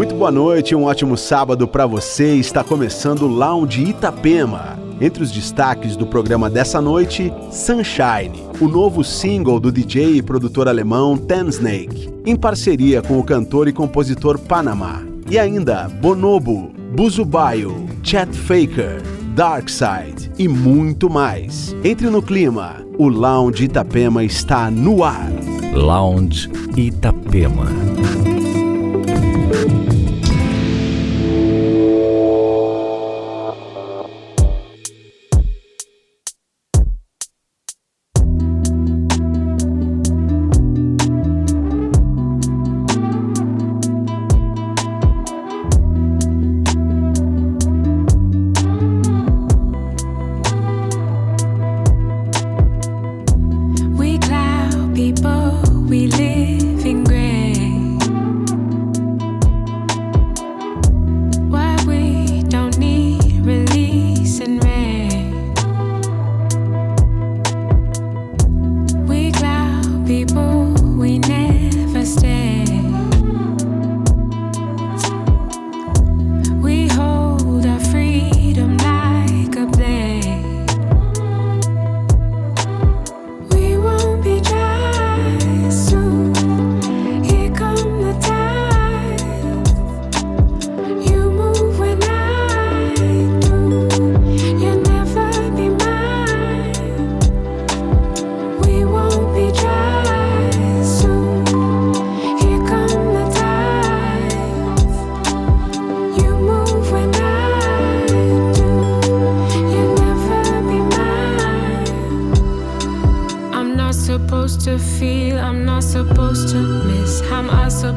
Muito boa noite, um ótimo sábado para você. Está começando o Lounge Itapema. Entre os destaques do programa dessa noite, Sunshine, o novo single do DJ e produtor alemão Ten Snake, em parceria com o cantor e compositor Panama. E ainda Bonobo, Buzubaio, Chet Faker, Darkside e muito mais. Entre no clima, o Lounge Itapema está no ar. Lounge Itapema.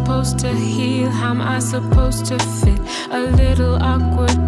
Slow I supposed to fit? A little need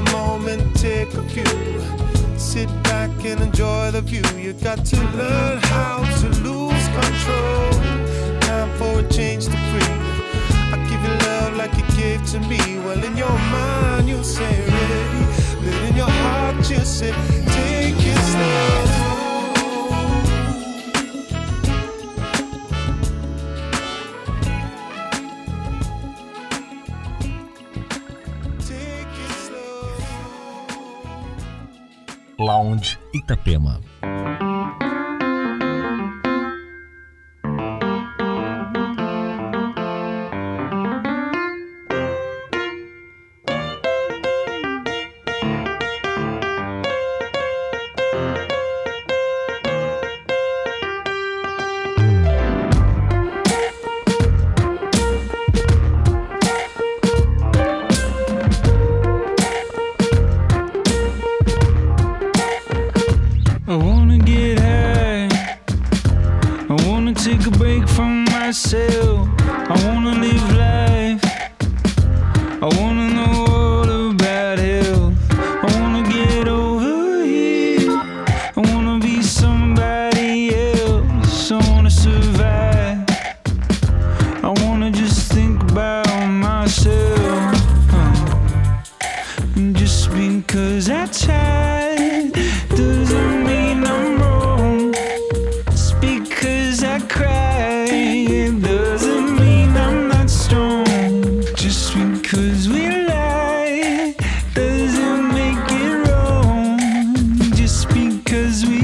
a moment, take a few. Sit back and enjoy the view. You got to learn how to lose control. Time for a change to free. I give you love like you gave to me. Well, in your mind, you say ready. But in your heart, you say take it slow. Lounge Itapema. Cause we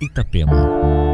Itapema.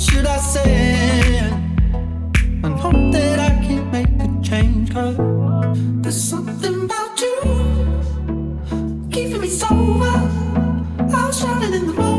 should I say? And hope that I can make a change. Cause there's something about you keeping me sober. I was shining in the light.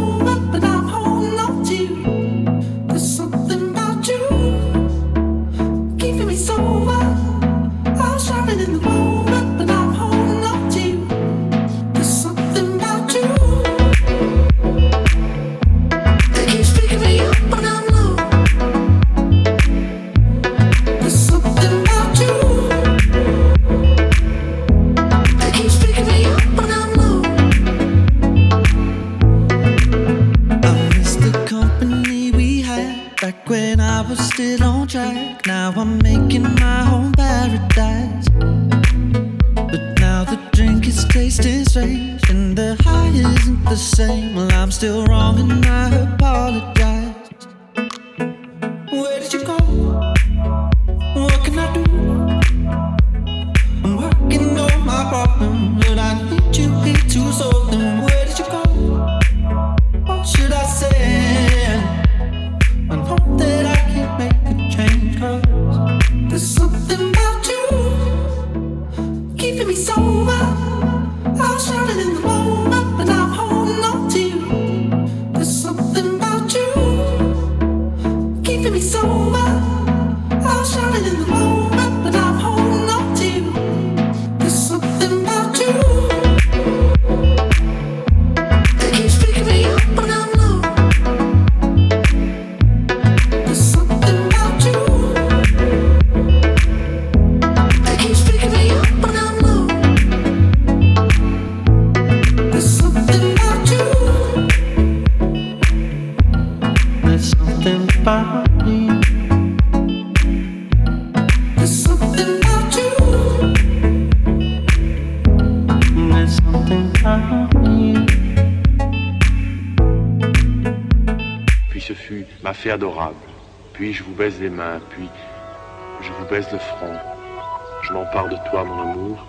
to me so much. I'm shining in the moment. baise les mains, puis je vous baise le front. Je m'empare de toi, mon amour.